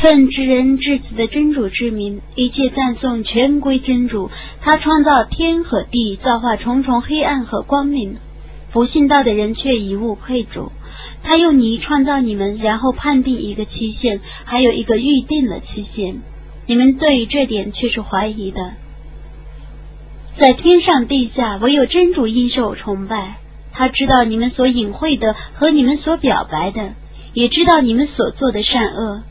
奉至人至子的真主之名，一切赞颂全归真主。他创造天和地，造化重重黑暗和光明。不信道的人却以物配主。他用泥创造你们，然后判定一个期限，还有一个预定的期限。你们对于这点却是怀疑的。在天上地下，唯有真主应受崇拜。他知道你们所隐晦的和你们所表白的，也知道你们所做的善恶。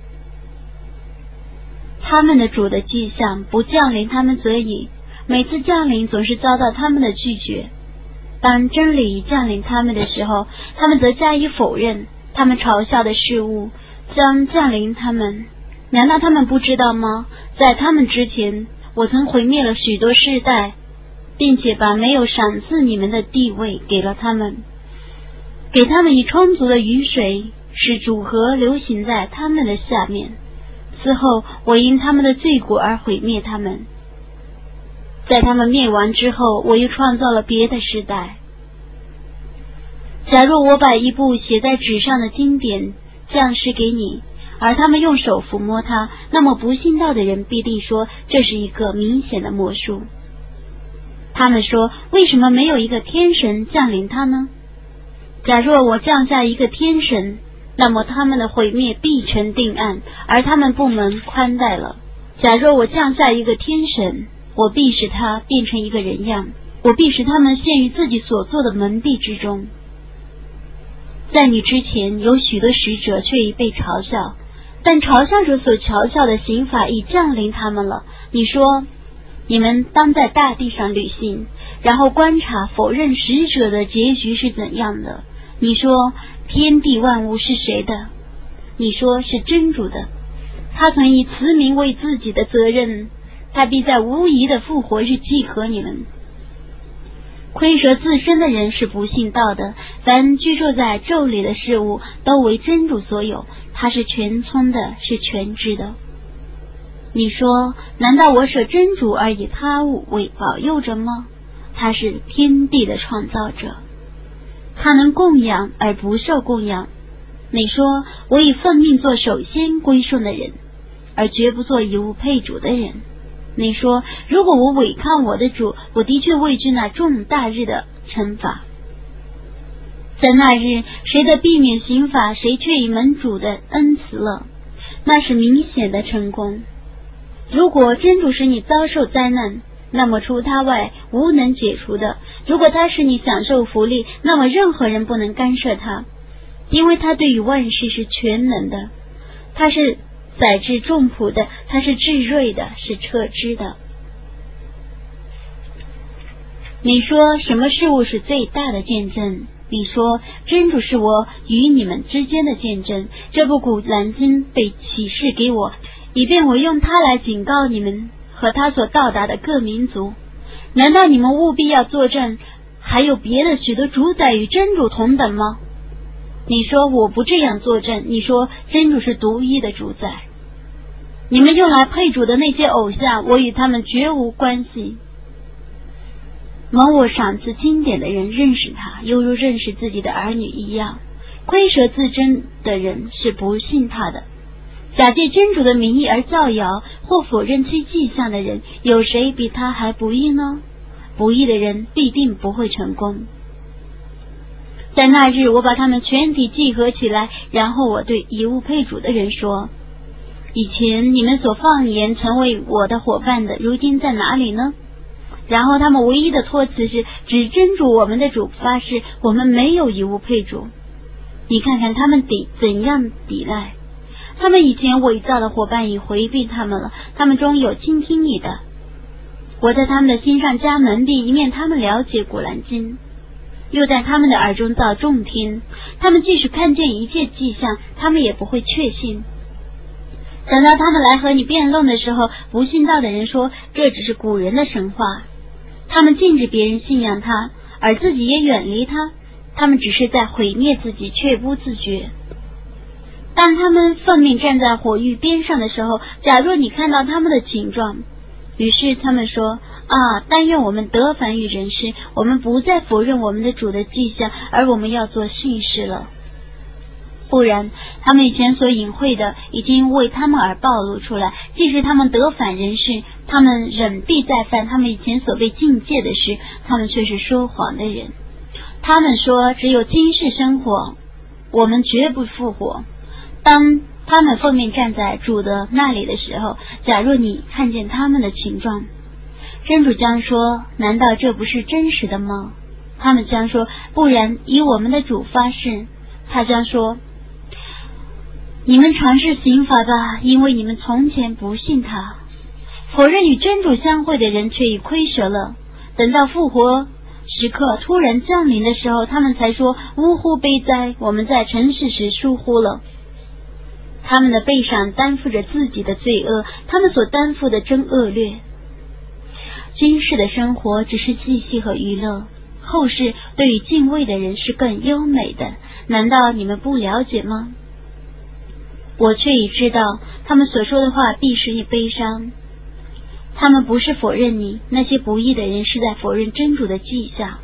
他们的主的迹象不降临他们则已，每次降临总是遭到他们的拒绝。当真理降临他们的时候，他们则加以否认。他们嘲笑的事物将降临他们，难道他们不知道吗？在他们之前，我曾毁灭了许多世代，并且把没有赏赐你们的地位给了他们，给他们以充足的雨水，使主河流行在他们的下面。此后，我因他们的罪过而毁灭他们。在他们灭亡之后，我又创造了别的时代。假若我把一部写在纸上的经典降示给你，而他们用手抚摸它，那么不信道的人必定说这是一个明显的魔术。他们说：“为什么没有一个天神降临他呢？”假若我降下一个天神。那么他们的毁灭必成定案，而他们部门宽待了。假若我降下一个天神，我必使他变成一个人样，我必使他们陷于自己所做的蒙蔽之中。在你之前有许多使者，却已被嘲笑，但嘲笑者所嘲笑的刑法已降临他们了。你说，你们当在大地上旅行，然后观察否认使者的结局是怎样的。你说。天地万物是谁的？你说是真主的。他曾以慈名为自己的责任，他必在无疑的复活日祭合你们。亏折自身的人是不信道的。凡居住在咒里的事物，都为真主所有。他是全聪的，是全知的。你说，难道我舍真主而以他物为保佑者吗？他是天地的创造者。他能供养而不受供养。你说我以奉命做首先归顺的人，而绝不做以物配主的人。你说如果我违抗我的主，我的确畏惧那重大日的惩罚。在那日，谁的避免刑罚，谁却以门主的恩慈了，那是明显的成功。如果真主使你遭受灾难，那么除他外无能解除的。如果他使你享受福利，那么任何人不能干涉他，因为他对于万事是全能的。他是载至众仆的，他是智睿的，是彻知的。你说什么事物是最大的见证？你说真主是我与你们之间的见证。这部古兰经被启示给我，以便我用它来警告你们。和他所到达的各民族，难道你们务必要作证？还有别的许多主宰与真主同等吗？你说我不这样作证。你说真主是独一的主宰，你们用来配主的那些偶像，我与他们绝无关系。蒙我赏赐经典的人认识他，犹如认识自己的儿女一样。亏蛇自珍的人是不信他的。假借真主的名义而造谣或否认其迹象的人，有谁比他还不义呢？不义的人必定不会成功。在那日，我把他们全体集合起来，然后我对遗物配主的人说：“以前你们所放言成为我的伙伴的，如今在哪里呢？”然后他们唯一的托辞是指真主我们的主发誓，我们没有遗物配主。你看看他们抵怎样抵赖。他们以前伪造的伙伴已回避他们了，他们中有倾听你的。我在他们的心上加门第，以免他们了解古兰经；又在他们的耳中造重听，他们即使看见一切迹象，他们也不会确信。等到他们来和你辩论的时候，不信道的人说这只是古人的神话，他们禁止别人信仰他，而自己也远离他，他们只是在毁灭自己，却不自觉。当他们奉命站在火域边上的时候，假若你看到他们的情状，于是他们说：“啊，但愿我们得凡于人世，我们不再否认我们的主的迹象，而我们要做信士了。”不然，他们以前所隐晦的已经为他们而暴露出来。即使他们得反人世，他们忍必再犯他们以前所被禁戒的事，他们却是说谎的人。他们说只有今世生活，我们绝不复活。当他们奉命站在主的那里的时候，假若你看见他们的情状，真主将说：难道这不是真实的吗？他们将说：不然，以我们的主发誓，他将说。你们尝试刑罚吧，因为你们从前不信他，否认与真主相会的人却已亏折了。等到复活时刻突然降临的时候，他们才说：“呜呼，悲哉！我们在尘世时疏忽了。”他们的背上担负着自己的罪恶，他们所担负的真恶劣。今世的生活只是嬉戏和娱乐，后世对于敬畏的人是更优美的。难道你们不了解吗？我却已知道，他们所说的话必是一悲伤。他们不是否认你，那些不义的人是在否认真主的迹象。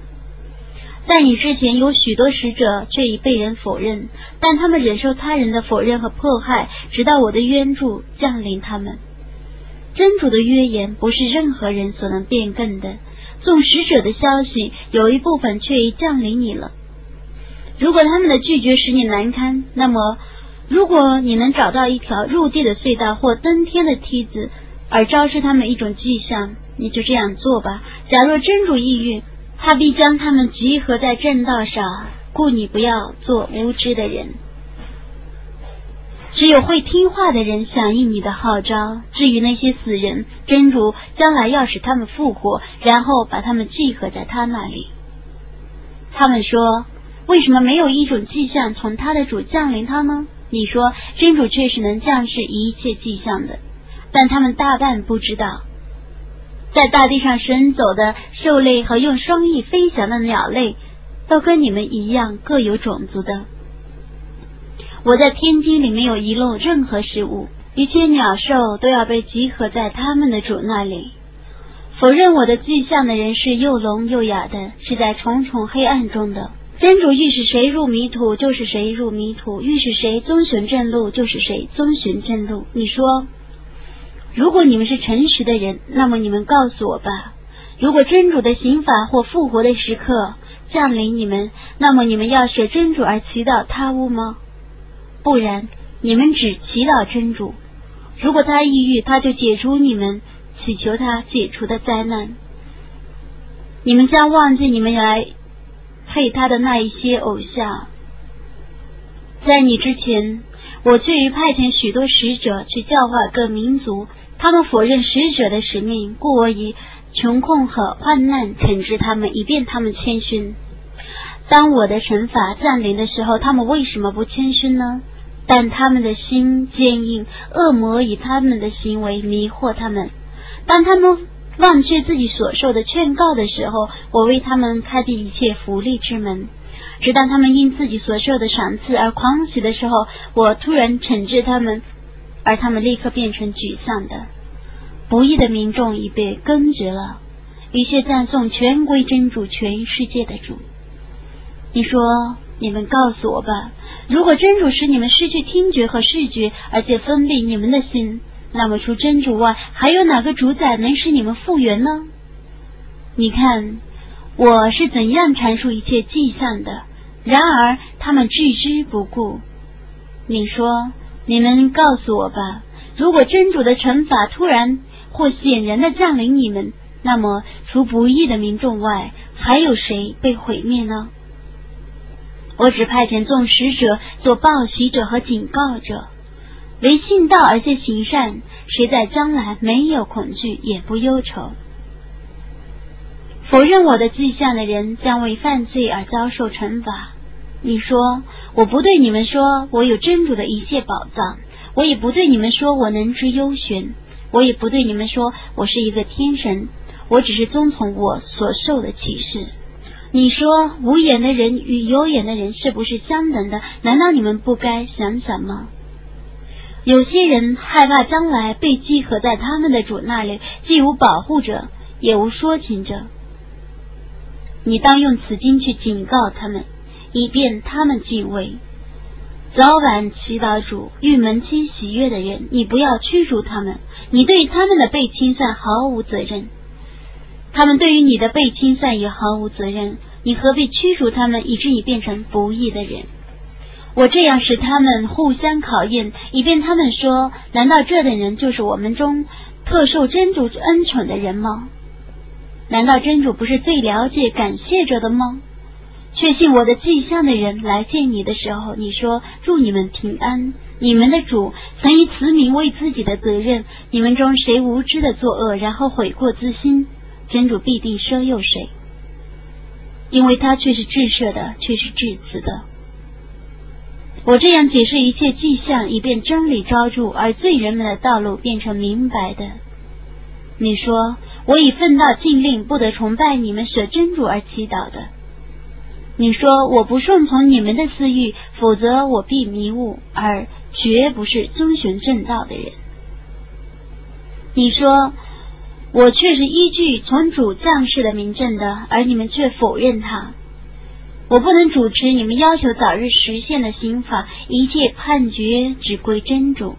在你之前有许多使者，却已被人否认，但他们忍受他人的否认和迫害，直到我的援助降临他们。真主的约言不是任何人所能变更的。纵使者的消息有一部分却已降临你了。如果他们的拒绝使你难堪，那么。如果你能找到一条入地的隧道或登天的梯子，而昭示他们一种迹象，你就这样做吧。假若真主意欲，他必将他们集合在正道上，故你不要做无知的人。只有会听话的人响应你的号召。至于那些死人，真主将来要使他们复活，然后把他们集合在他那里。他们说：“为什么没有一种迹象从他的主降临他呢？”你说真主确实能降世一切迹象的，但他们大半不知道，在大地上行走的兽类和用双翼飞翔的鸟类，都跟你们一样各有种族的。我在天津里没有遗漏任何事物，一切鸟兽都要被集合在他们的主那里。否认我的迹象的人是又聋又哑的，是在重重黑暗中的。真主欲使谁入迷途，就是谁入迷途；欲使谁遵循正路，就是谁遵循正路。你说，如果你们是诚实的人，那么你们告诉我吧。如果真主的刑法或复活的时刻降临你们，那么你们要舍真主而祈祷他物吗？不然，你们只祈祷真主。如果他抑郁，他就解除你们祈求他解除的灾难。你们将忘记你们来。配他的那一些偶像，在你之前，我却于派遣许多使者去教化各民族，他们否认使者的使命，故我以穷困和患难惩治他们，以便他们谦逊。当我的惩罚降临的时候，他们为什么不谦逊呢？但他们的心坚硬，恶魔以他们的行为迷惑他们。当他们。忘却自己所受的劝告的时候，我为他们开辟一切福利之门；直到他们因自己所受的赏赐而狂喜的时候，我突然惩治他们，而他们立刻变成沮丧的。不义的民众已被根绝了。一切赞颂全归真主，全世界的主。你说，你们告诉我吧，如果真主使你们失去听觉和视觉，而且封闭你们的心。那么，除真主外，还有哪个主宰能使你们复原呢？你看，我是怎样阐述一切迹象的，然而他们置之不顾。你说，你们告诉我吧，如果真主的惩罚突然或显然的降临你们，那么除不义的民众外，还有谁被毁灭呢？我只派遣众使者做报喜者和警告者。唯信道而且行善，谁在将来没有恐惧也不忧愁？否认我的迹象的人将为犯罪而遭受惩罚。你说我不对你们说我有真主的一切宝藏，我也不对你们说我能知幽玄，我也不对你们说我是一个天神，我只是遵从我所受的启示。你说无眼的人与有眼的人是不是相等的？难道你们不该想想吗？有些人害怕将来被集合在他们的主那里，既无保护者，也无说情者。你当用此经去警告他们，以便他们敬畏。早晚祈祷主与门妻喜悦的人，你不要驱逐他们，你对他们的被清算毫无责任，他们对于你的被清算也毫无责任，你何必驱逐他们，以致你变成不义的人？我这样使他们互相考验，以便他们说：难道这等人就是我们中特受真主恩宠的人吗？难道真主不是最了解感谢者的吗？确信我的迹象的人来见你的时候，你说祝你们平安。你们的主曾以慈名为自己的责任。你们中谁无知的作恶，然后悔过自新，真主必定赦宥谁，因为他却是至赦的，却是至慈的。我这样解释一切迹象，以便真理昭著，而罪人们的道路变成明白的。你说，我以奋到禁令，不得崇拜你们舍真主而祈祷的。你说，我不顺从你们的私欲，否则我必迷雾，而绝不是遵循正道的人。你说，我却是依据从主降世的明证的，而你们却否认他。我不能主持你们要求早日实现的刑法，一切判决只归真主，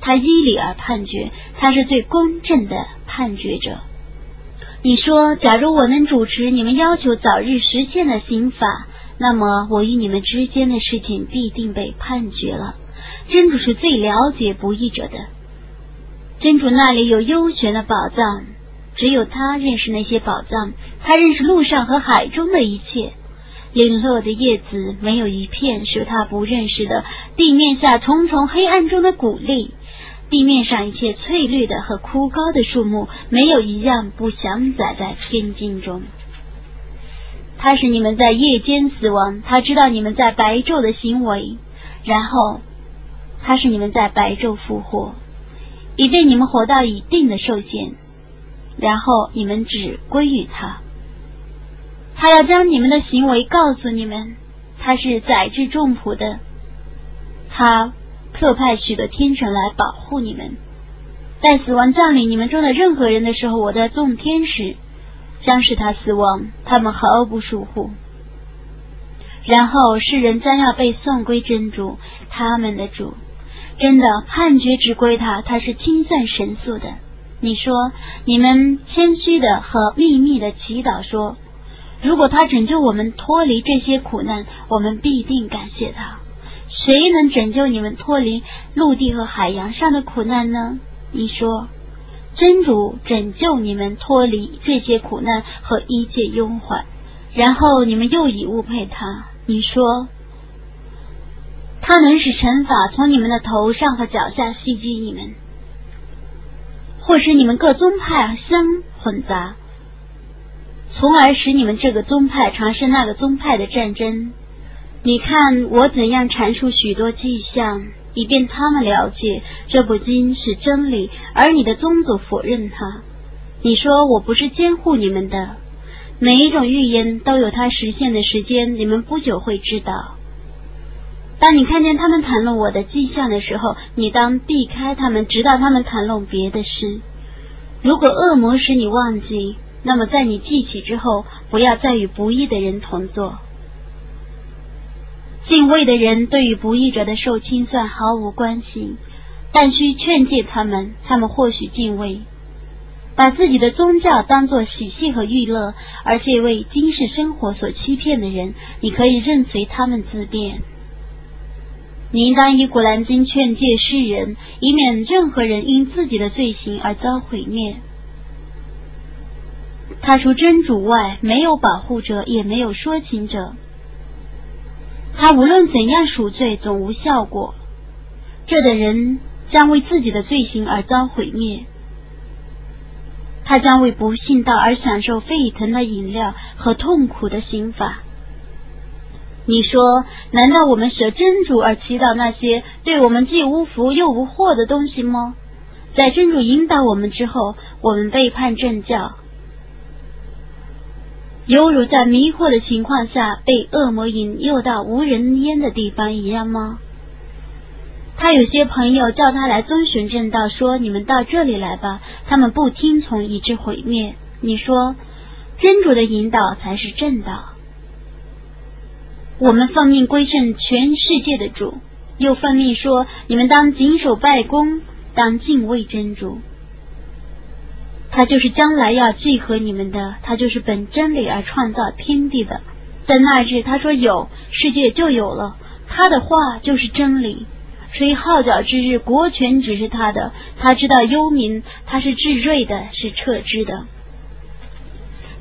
他依理而判决，他是最公正的判决者。你说，假如我能主持你们要求早日实现的刑法，那么我与你们之间的事情必定被判决了。真主是最了解不义者的，真主那里有幽玄的宝藏，只有他认识那些宝藏，他认识陆上和海中的一切。零落的叶子没有一片是他不认识的，地面下重重黑暗中的谷粒，地面上一切翠绿的和枯高的树木，没有一样不详载在天经中。他使你们在夜间死亡，他知道你们在白昼的行为，然后他使你们在白昼复活，以便你们活到一定的寿限，然后你们只归于他。他要将你们的行为告诉你们，他是载至众仆的，他特派许多天神来保护你们。在死亡降临你们中的任何人的时候，我在众天使将使他死亡，他们毫不疏忽。然后世人将要被送归真主，他们的主，真的判决只归他，他是清算神速的。你说，你们谦虚的和秘密的祈祷说。如果他拯救我们脱离这些苦难，我们必定感谢他。谁能拯救你们脱离陆地和海洋上的苦难呢？你说，真主拯救你们脱离这些苦难和一切忧患，然后你们又以物配他。你说，他能使惩罚从你们的头上和脚下袭击你们，或使你们各宗派相混杂。从而使你们这个宗派尝试那个宗派的战争。你看我怎样阐述许多迹象，以便他们了解这不仅是真理，而你的宗族否认它。你说我不是监护你们的，每一种预言都有它实现的时间，你们不久会知道。当你看见他们谈论我的迹象的时候，你当避开他们，直到他们谈论别的事。如果恶魔使你忘记。那么，在你记起之后，不要再与不义的人同坐。敬畏的人对于不义者的受清算毫无关系，但需劝诫他们，他们或许敬畏。把自己的宗教当作喜庆和娱乐，而这为今世生活所欺骗的人，你可以任随他们自便。你应当以古兰经劝诫世人，以免任何人因自己的罪行而遭毁灭。他除真主外，没有保护者，也没有说情者。他无论怎样赎罪，总无效果。这等人将为自己的罪行而遭毁灭。他将为不信道而享受沸腾的饮料和痛苦的刑罚。你说，难道我们舍真主而祈祷那些对我们既无福又无祸的东西吗？在真主引导我们之后，我们背叛正教。犹如在迷惑的情况下被恶魔引诱到无人烟的地方一样吗？他有些朋友叫他来遵循正道，说：“你们到这里来吧。”他们不听从，以致毁灭。你说，真主的引导才是正道。我们奉命归顺全世界的主，又奉命说：你们当谨守拜功，当敬畏真主。他就是将来要聚合你们的，他就是本真理而创造天地的。在那日，他说有，世界就有了。他的话就是真理。吹号角之日，国权只是他的。他知道幽冥，他是智睿的，是撤之的。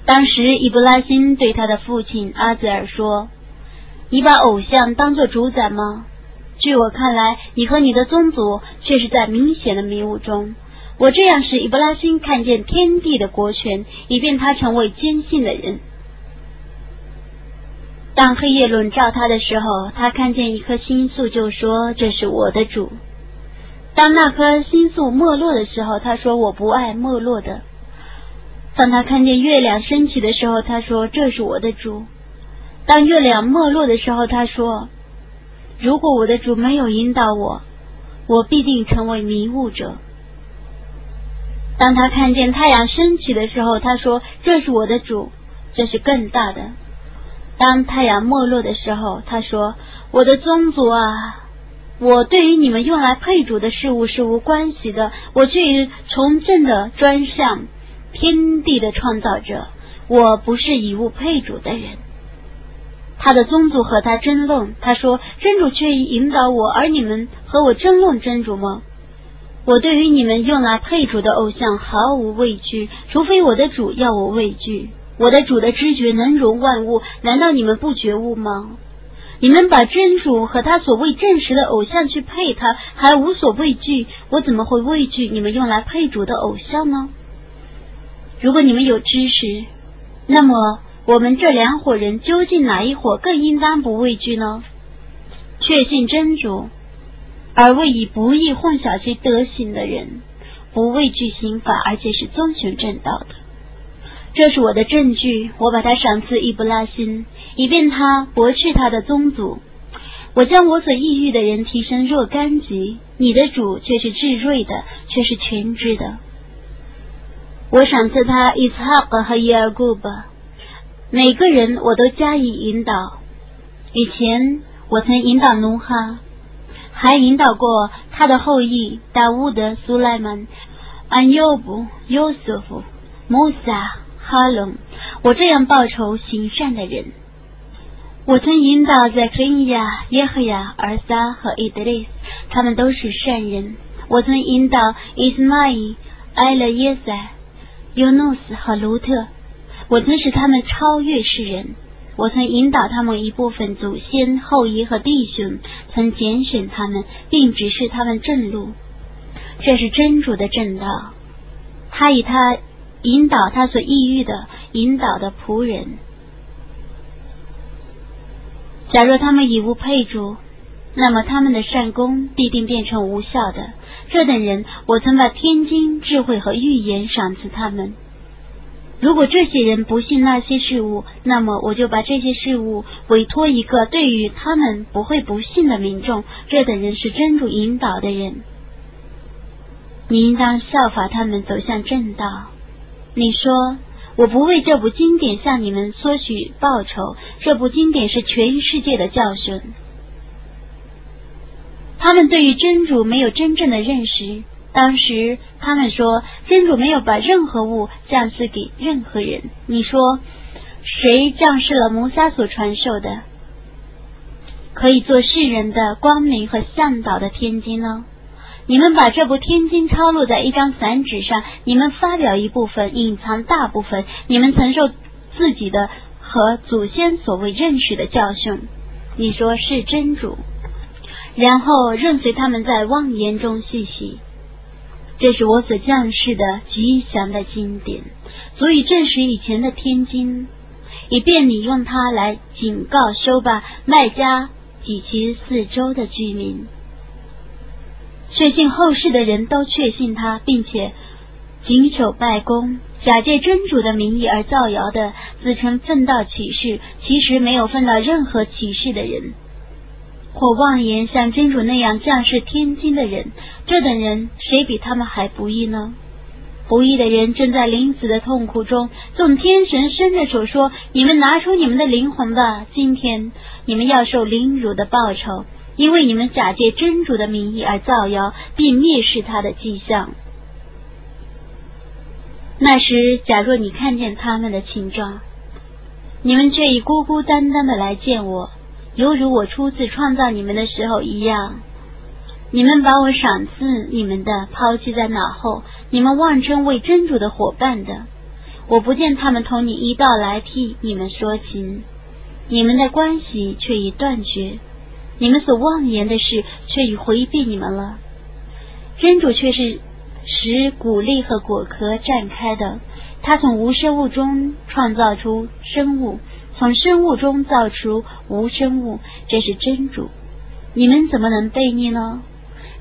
当时，伊布拉辛对他的父亲阿泽尔说：“你把偶像当作主宰吗？据我看来，你和你的宗族却是在明显的迷雾中。我这样使伊布拉辛看见天地的国权，以便他成为坚信的人。”当黑夜笼罩他的时候，他看见一颗星宿，就说：“这是我的主。”当那颗星宿没落的时候，他说：“我不爱没落的。”当他看见月亮升起的时候，他说：“这是我的主。”当月亮没落的时候，他说：“如果我的主没有引导我，我必定成为迷雾者。”当他看见太阳升起的时候，他说：“这是我的主，这是更大的。”当太阳没落的时候，他说：“我的宗族啊，我对于你们用来配主的事物是无关系的。我却从政的专向天地的创造者，我不是以物配主的人。”他的宗族和他争论，他说：“真主却引导我，而你们和我争论真主吗？我对于你们用来配主的偶像毫无畏惧，除非我的主要我畏惧。”我的主的知觉能容万物，难道你们不觉悟吗？你们把真主和他所谓证实的偶像去配他，还无所畏惧，我怎么会畏惧你们用来配主的偶像呢？如果你们有知识，那么我们这两伙人究竟哪一伙更应当不畏惧呢？确信真主，而未以不义混淆其德行的人，不畏惧刑法，而且是遵循正道的。这是我的证据，我把它赏赐伊布拉辛，以便他驳斥他的宗族。我将我所抑郁的人提升若干级，你的主却是至睿的，却是全知的。我赏赐他伊斯哈格和伊尔古巴，每个人我都加以引导。以前我曾引导努哈，还引导过他的后裔达乌德、苏莱曼、安尤布、尤瑟夫、穆萨。哈隆，我这样报仇行善的人，我曾引导在克利亚、耶和亚、尔撒和伊德利斯，他们都是善人。我曾引导伊斯玛仪、埃勒耶塞、尤诺斯和卢特，我曾使他们超越世人。我曾引导他们一部分祖先、后裔和弟兄，曾拣选他们，并指示他们正路。这是真主的正道，他以他。引导他所抑郁的引导的仆人。假若他们以物配主，那么他们的善功必定变成无效的。这等人，我曾把天经、智慧和预言赏赐他们。如果这些人不信那些事物，那么我就把这些事物委托一个对于他们不会不信的民众。这等人是真主引导的人，你应当效法他们走向正道。你说我不为这部经典向你们索取报酬，这部经典是全世界的教训。他们对于真主没有真正的认识。当时他们说真主没有把任何物降赐给任何人。你说谁降世了摩萨所传授的，可以做世人的光明和向导的天经呢？你们把这部天经抄录在一张散纸上，你们发表一部分，隐藏大部分。你们曾受自己的和祖先所谓认识的教训，你说是真主，然后任随他们在妄言中细细。这是我所降世的吉祥的经典，足以证实以前的天经，以便你用它来警告收罢麦加及其四周的居民。确信后世的人都确信他，并且谨守拜功，假借真主的名义而造谣的，自称奉道启示，其实没有奉到任何启示的人，或妄言像真主那样降世天经的人，这等人谁比他们还不义呢？不义的人正在临死的痛苦中，众天神伸着手说：“你们拿出你们的灵魂吧！今天你们要受凌辱的报酬，因为你们假借真主的名义而造谣，并蔑视他的迹象。”那时，假若你看见他们的情状，你们却已孤孤单单的来见我，犹如我初次创造你们的时候一样。你们把我赏赐你们的抛弃在脑后，你们妄称为真主的伙伴的，我不见他们同你一道来替你们说情，你们的关系却已断绝，你们所妄言的事却已回避你们了。真主却是使谷粒和果壳绽开的，他从无生物中创造出生物，从生物中造出无生物，这是真主。你们怎么能背逆呢？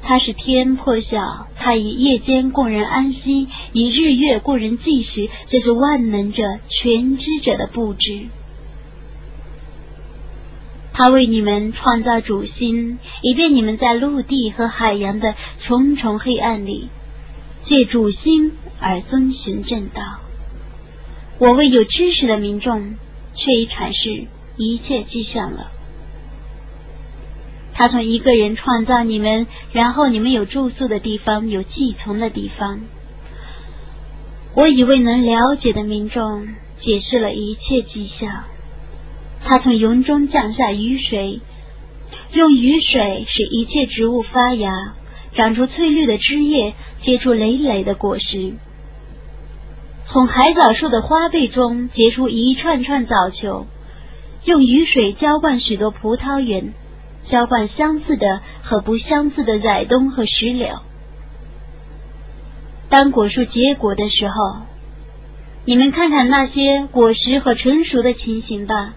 他是天破晓，他以夜间供人安息，以日月供人计时，这是万能者、全知者的布置。他为你们创造主心，以便你们在陆地和海洋的重重黑暗里，借主心而遵循正道。我为有知识的民众，却已阐释一切迹象了。他从一个人创造你们，然后你们有住宿的地方，有寄存的地方。我以为能了解的民众解释了一切迹象。他从云中降下雨水，用雨水使一切植物发芽，长出翠绿的枝叶，结出累累的果实。从海藻树的花背中结出一串串藻球，用雨水浇灌许多葡萄园。浇灌相似的和不相似的崽冬和石榴。当果树结果的时候，你们看看那些果实和成熟的情形吧。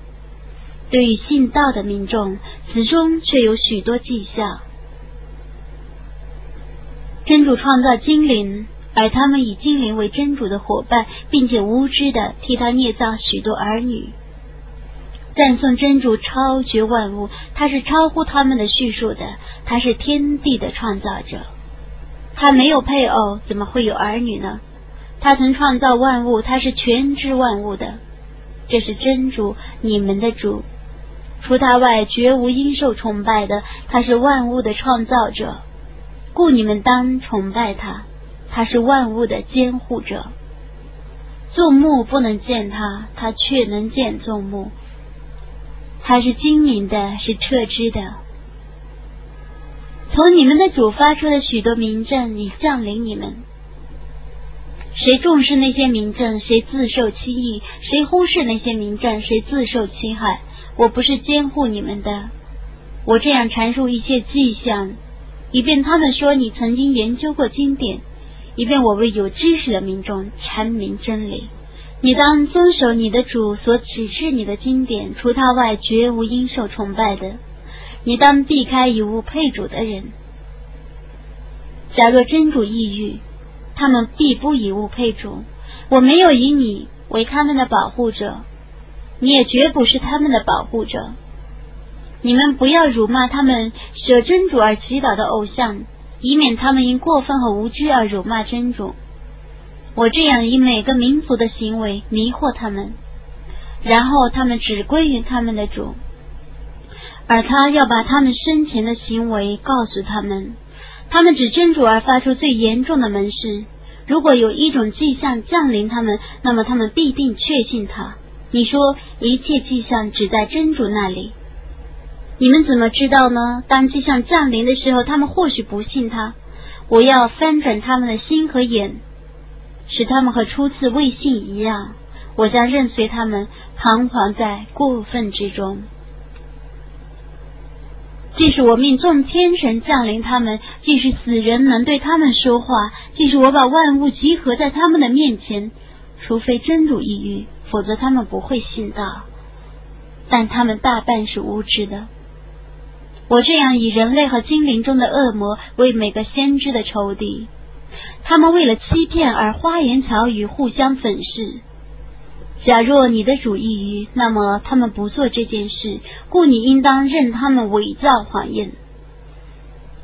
对于信道的民众，此中却有许多迹象。真主创造精灵，而他们以精灵为真主的伙伴，并且无知的替他捏造许多儿女。赞颂真主超绝万物，他是超乎他们的叙述的，他是天地的创造者。他没有配偶，怎么会有儿女呢？他曾创造万物，他是全知万物的。这是真主，你们的主。除他外，绝无应受崇拜的。他是万物的创造者，故你们当崇拜他。他是万物的监护者。众目不能见他，他却能见众目。他是精明的，是撤知的。从你们的主发出的许多名证已降临你们。谁重视那些名证，谁自受欺益；谁忽视那些名证，谁自受侵害。我不是监护你们的，我这样阐述一切迹象，以便他们说你曾经研究过经典，以便我为有知识的民众阐明真理。你当遵守你的主所指示你的经典，除他外绝无应受崇拜的。你当避开以物配主的人。假若真主抑郁，他们必不以物配主。我没有以你为他们的保护者，你也绝不是他们的保护者。你们不要辱骂他们舍真主而祈祷的偶像，以免他们因过分和无知而辱骂真主。我这样以每个民族的行为迷惑他们，然后他们只归于他们的主，而他要把他们生前的行为告诉他们。他们只真主而发出最严重的门誓。如果有一种迹象降临他们，那么他们必定确信他。你说一切迹象只在真主那里，你们怎么知道呢？当迹象降临的时候，他们或许不信他。我要翻转他们的心和眼。使他们和初次未信一样，我将任随他们彷徨在过分之中。即使我命众天神降临他们，即使死人能对他们说话，即使我把万物集合在他们的面前，除非真主抑郁，否则他们不会信道。但他们大半是无知的。我这样以人类和精灵中的恶魔为每个先知的仇敌。他们为了欺骗而花言巧语，互相粉饰。假若你的主意愚，那么他们不做这件事，故你应当任他们伪造谎言。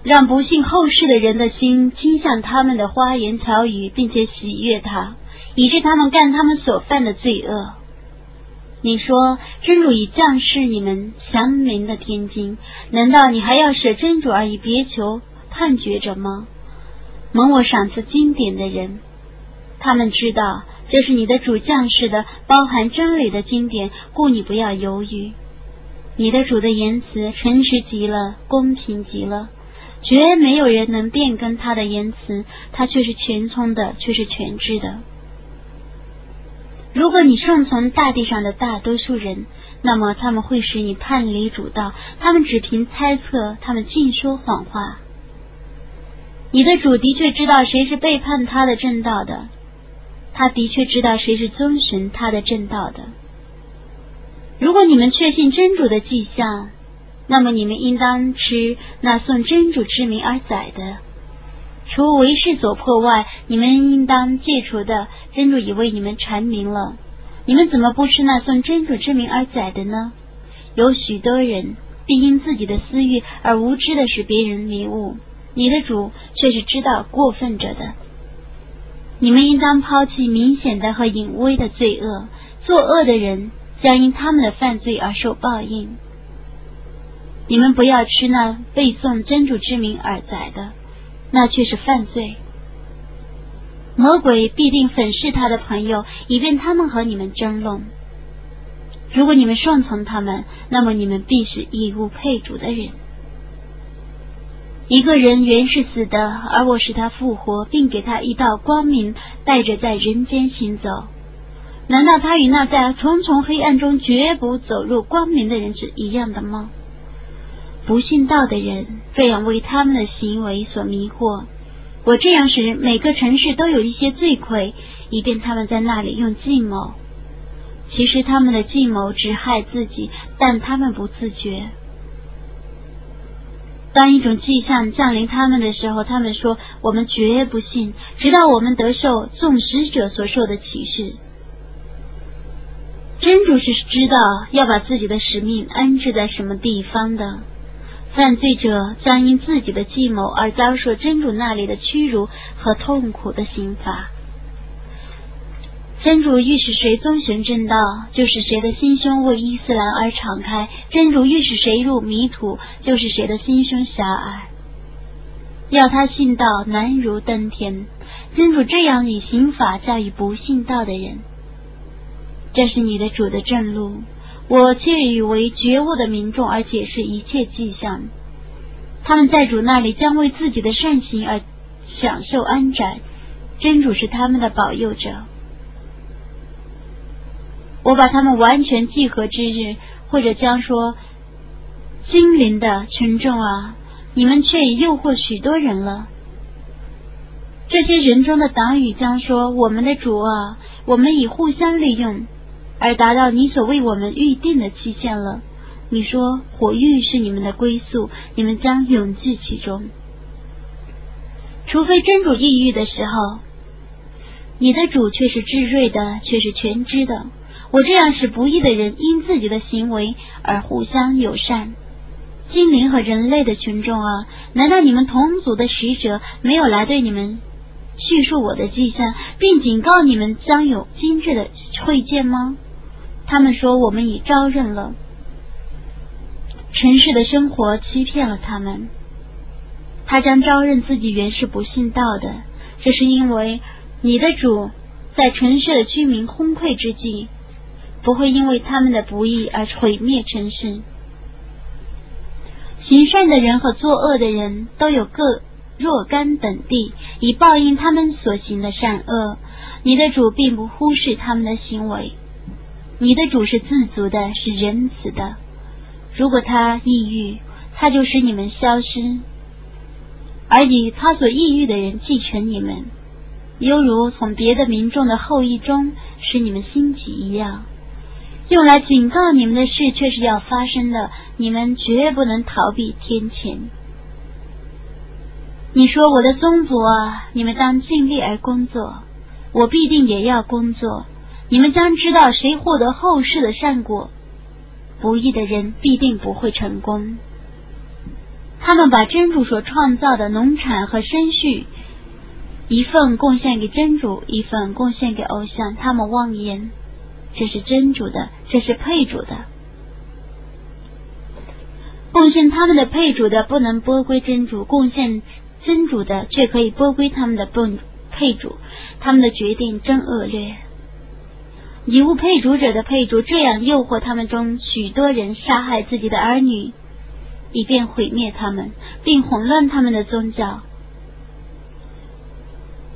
让不幸后世的人的心倾向他们的花言巧语，并且喜悦他，以致他们干他们所犯的罪恶。你说真主已降世你们祥明的天经，难道你还要舍真主而已别求判决者吗？蒙我赏赐经典的人，他们知道这是你的主降世的，包含真理的经典，故你不要犹豫。你的主的言辞诚实极了，公平极了。绝没有人能变更他的言辞，他却是全聪的，却是全知的。如果你顺从大地上的大多数人，那么他们会使你叛离主道，他们只凭猜测，他们尽说谎话。你的主的确知道谁是背叛他的正道的，他的确知道谁是遵循他的正道的。如果你们确信真主的迹象，那么你们应当吃那送真主之名而宰的，除为世所破外，你们应当戒除的，真主已为你们阐明了。你们怎么不吃那送真主之名而宰的呢？有许多人必因自己的私欲而无知的使别人迷误，你的主却是知道过分者的。你们应当抛弃明显的和隐微的罪恶，作恶的人将因他们的犯罪而受报应。你们不要吃那背诵真主之名而宰的，那却是犯罪。魔鬼必定粉饰他的朋友，以便他们和你们争论。如果你们顺从他们，那么你们必是义务配主的人。一个人原是死的，而我使他复活，并给他一道光明，带着在人间行走。难道他与那在重重黑暗中绝不走入光明的人是一样的吗？不信道的人这样为他们的行为所迷惑。我这样使每个城市都有一些罪魁，以便他们在那里用计谋。其实他们的计谋只害自己，但他们不自觉。当一种迹象降临他们的时候，他们说：“我们绝不信，直到我们得受众使者所受的启示。”真主是知道要把自己的使命安置在什么地方的。犯罪者将因自己的计谋而遭受真主那里的屈辱和痛苦的刑罚。真主欲使谁遵循正道，就是谁的心胸为伊斯兰而敞开；真主欲使谁入迷途，就是谁的心胸狭隘。要他信道难如登天。真主这样以刑法教育不信道的人，这是你的主的正路。我却以为觉悟的民众而解释一切迹象，他们在主那里将为自己的善行而享受安宅，真主是他们的保佑者。我把他们完全聚合之日，或者将说：“精灵的群众啊，你们却已诱惑许多人了。”这些人中的党羽将说：“我们的主啊，我们已互相利用。”而达到你所为我们预定的期限了。你说火狱是你们的归宿，你们将永居其中，除非真主抑郁的时候。你的主却是智睿的，却是全知的。我这样使不义的人因自己的行为而互相友善。精灵和人类的群众啊，难道你们同族的使者没有来对你们叙述我的迹象，并警告你们将有今日的会见吗？他们说：“我们已招认了。”尘世的生活欺骗了他们。他将招认自己原是不信道的，这是因为你的主在尘世的居民崩溃之际，不会因为他们的不义而毁灭尘世。行善的人和作恶的人都有各若干等地，以报应他们所行的善恶。你的主并不忽视他们的行为。你的主是自足的，是仁慈的。如果他抑郁，他就使你们消失；而以他所抑郁的人继承你们，犹如从别的民众的后裔中使你们兴起一样。用来警告你们的事却是要发生的，你们绝不能逃避天谴。你说我的宗族啊，你们当尽力而工作，我必定也要工作。你们将知道谁获得后世的善果，不义的人必定不会成功。他们把真主所创造的农产和牲畜一份贡献给真主，一份贡献给偶像。他们妄言，这是真主的，这是配主的。贡献他们的配主的不能拨归真主，贡献真主的却可以拨归他们的本配主。他们的决定真恶劣。以物配主者的配主这样诱惑他们中许多人杀害自己的儿女，以便毁灭他们，并混乱他们的宗教。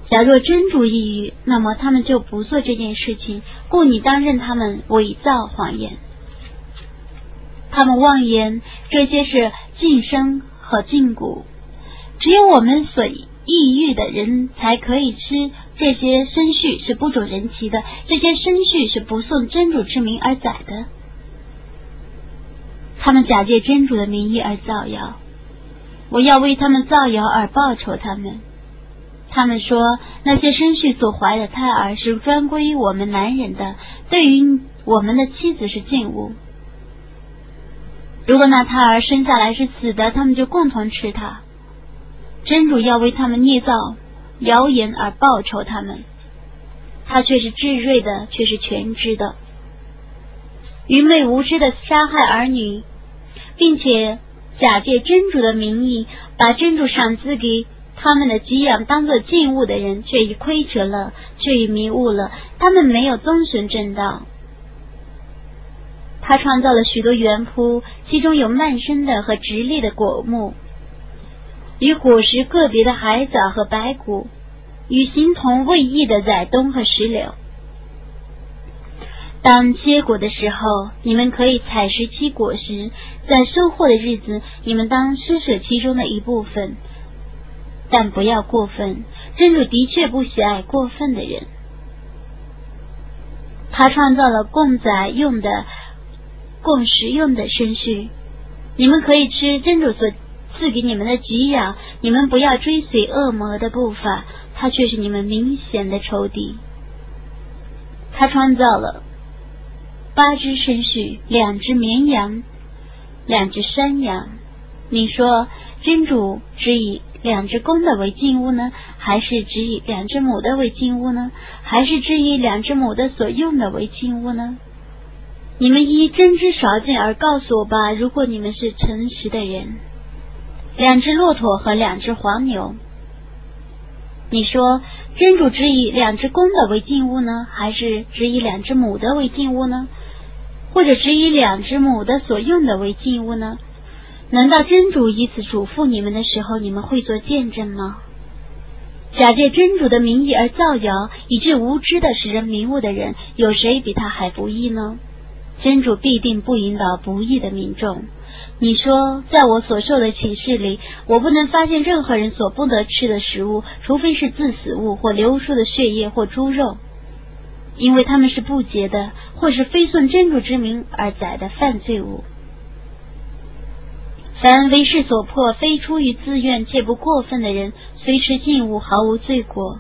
假若真主抑郁，那么他们就不做这件事情，故你当任他们伪造谎言。他们妄言这些是晋生和禁蛊，只有我们所抑郁的人才可以吃。这些生畜是不准人奇的，这些生畜是不送真主之名而宰的。他们假借真主的名义而造谣，我要为他们造谣而报仇他们。他们说那些生畜所怀的胎儿是专归于我们男人的，对于我们的妻子是禁物。如果那胎儿生下来是死的，他们就共同吃它。真主要为他们捏造。谣言而报仇他们，他却是智睿的，却是全知的。愚昧无知的杀害儿女，并且假借真主的名义，把真主赏赐给他们的给养当做禁物的人，却已亏折了，却已迷误了。他们没有遵循正道。他创造了许多园圃，其中有蔓生的和直立的果木。与果实个别的海藻和白骨，与形同未异的仔冬和石榴。当结果的时候，你们可以采食其果实；在收获的日子，你们当施舍其中的一部分，但不要过分。真主的确不喜爱过分的人。他创造了供宰用的、供食用的牲畜，你们可以吃真主所。赐给你们的给养，你们不要追随恶魔的步伐，他却是你们明显的仇敌。他创造了八只牲畜，两只绵羊，两只山羊。你说真主只以两只公的为禁物呢，还是只以两只母的为禁物呢？还是只以两只母的所用的为禁物呢？你们依真知少见而告诉我吧，如果你们是诚实的人。两只骆驼和两只黄牛，你说真主只以两只公的为禁物呢，还是只以两只母的为禁物呢？或者只以两只母的所用的为禁物呢？难道真主以此嘱咐你们的时候，你们会做见证吗？假借真主的名义而造谣，以致无知的使人迷误的人，有谁比他还不义呢？真主必定不引导不义的民众。你说，在我所受的启示里，我不能发现任何人所不得吃的食物，除非是自死物或流出的血液或猪肉，因为他们是不洁的，或是非顺真主之名而宰的犯罪物。凡为事所迫，非出于自愿且不过分的人，虽吃禁物，毫无罪过，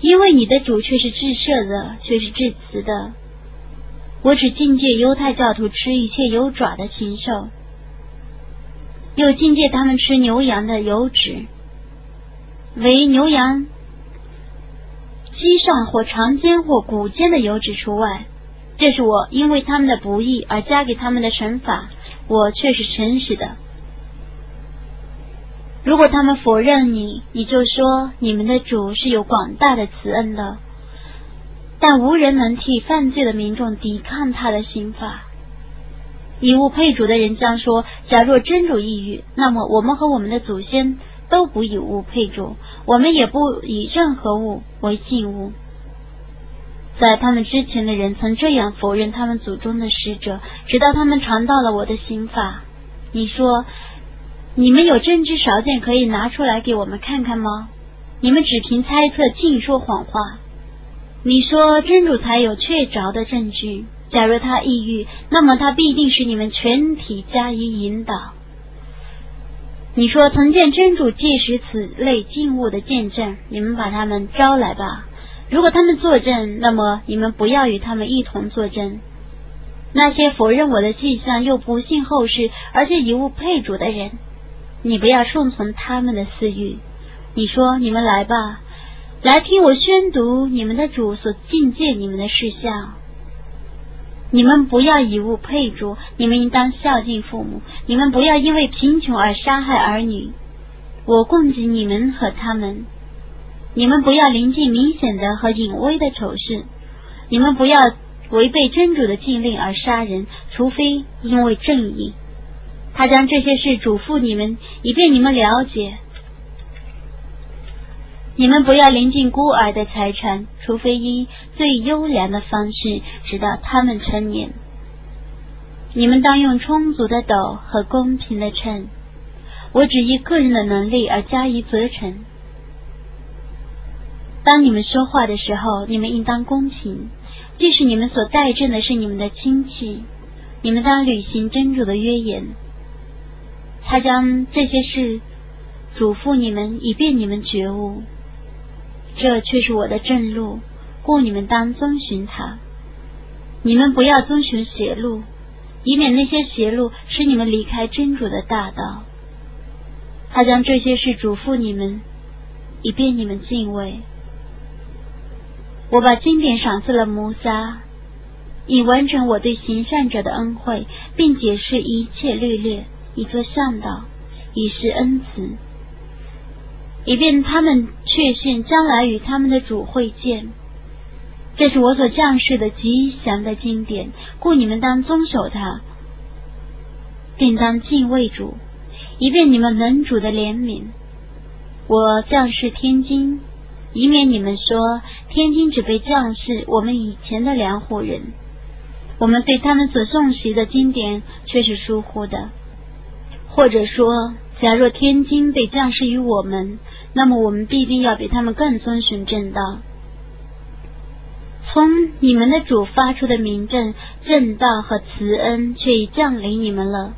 因为你的主却是至赦的，却是至慈的。我只禁戒犹太教徒吃一切有爪的禽兽。又禁戒他们吃牛羊的油脂，为牛羊膝上或长肩或骨肩的油脂除外。这是我因为他们的不义而加给他们的惩罚。我却是诚实的。如果他们否认你，你就说你们的主是有广大的慈恩的，但无人能替犯罪的民众抵抗他的刑罚。以物配主的人将说：“假若真主抑郁，那么我们和我们的祖先都不以物配主，我们也不以任何物为禁物。”在他们之前的人曾这样否认他们祖宗的使者，直到他们尝到了我的刑法。你说，你们有真知少见可以拿出来给我们看看吗？你们只凭猜测，尽说谎话。你说真主才有确凿的证据。假如他抑郁，那么他必定使你们全体加以引导。你说曾见真主借使此类静物的见证，你们把他们招来吧。如果他们作证，那么你们不要与他们一同作证。那些否认我的迹象又不信后世，而且以物配主的人，你不要顺从他们的私欲。你说：“你们来吧，来听我宣读你们的主所境界你们的事项。你们不要以物配主，你们应当孝敬父母。你们不要因为贫穷而杀害儿女。我供给你们和他们。你们不要临近明显的和隐微的丑事。你们不要违背真主的禁令而杀人，除非因为正义。他将这些事嘱咐你们，以便你们了解。你们不要临近孤儿的财产，除非以最优良的方式，直到他们成年。你们当用充足的斗和公平的秤。我只依个人的能力而加以责成。当你们说话的时候，你们应当公平。即使你们所代证的是你们的亲戚，你们当履行真主的约言。他将这些事嘱咐你们，以便你们觉悟。这却是我的正路，故你们当遵循它。你们不要遵循邪路，以免那些邪路使你们离开真主的大道。他将这些事嘱咐你们，以便你们敬畏。我把经典赏赐了摩萨，以完成我对行善者的恩惠，并解释一切律略，以作向导，以示恩慈。以便他们确信将来与他们的主会见，这是我所降世的吉祥的经典，故你们当遵守它，并当敬畏主，以便你们能主的怜悯。我降世天津，以免你们说天津只被降世我们以前的两户人，我们对他们所诵习的经典却是疏忽的，或者说，假若天津被降世于我们。那么我们必定要比他们更遵循正道。从你们的主发出的名证、正道和慈恩，却已降临你们了。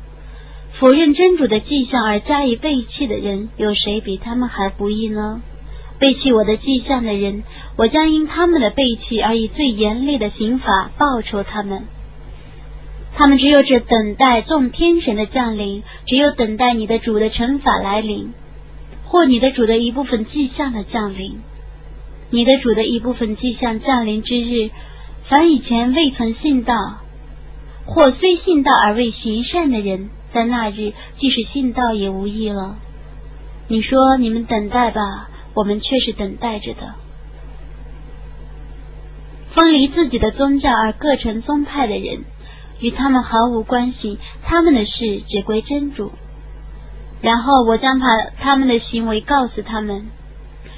否认真主的迹象而加以背弃的人，有谁比他们还不易呢？背弃我的迹象的人，我将因他们的背弃而以最严厉的刑罚报酬他们。他们只有这等待众天神的降临，只有等待你的主的惩罚来临。或你的主的一部分迹象的降临，你的主的一部分迹象降临之日，凡以前未曾信道，或虽信道而未行善的人，在那日即使信道也无益了。你说你们等待吧，我们却是等待着的。分离自己的宗教而各成宗派的人，与他们毫无关系，他们的事只归真主。然后我将他他们的行为告诉他们：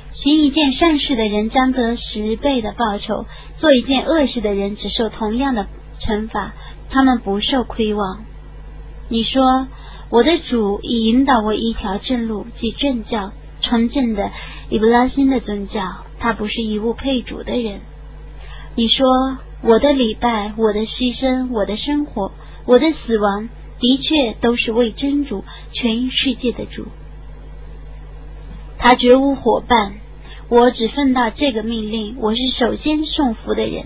行一件善事的人将得十倍的报酬，做一件恶事的人只受同样的惩罚，他们不受亏望。你说我的主已引导我一条正路，即正教，纯正的伊布拉新的宗教，他不是一物配主的人。你说我的礼拜，我的牺牲，我的生活，我的死亡。的确，都是为真主全世界的主，他绝无伙伴。我只奉到这个命令，我是首先送福的人。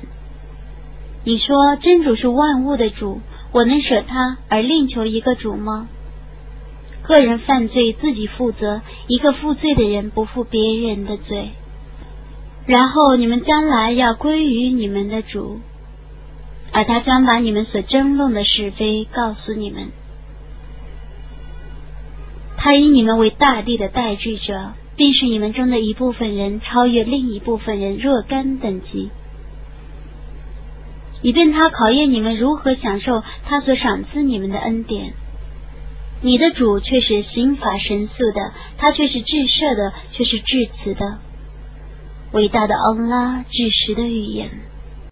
你说真主是万物的主，我能舍他而另求一个主吗？个人犯罪自己负责，一个负罪的人不负别人的罪。然后你们将来要归于你们的主。而他将把你们所争论的是非告诉你们。他以你们为大地的代罪者，并使你们中的一部分人超越另一部分人若干等级，以便他考验你们如何享受他所赏赐你们的恩典。你的主却是刑法神速的，他却是至赦的，却是至慈的。伟大的恩拉至实的语言。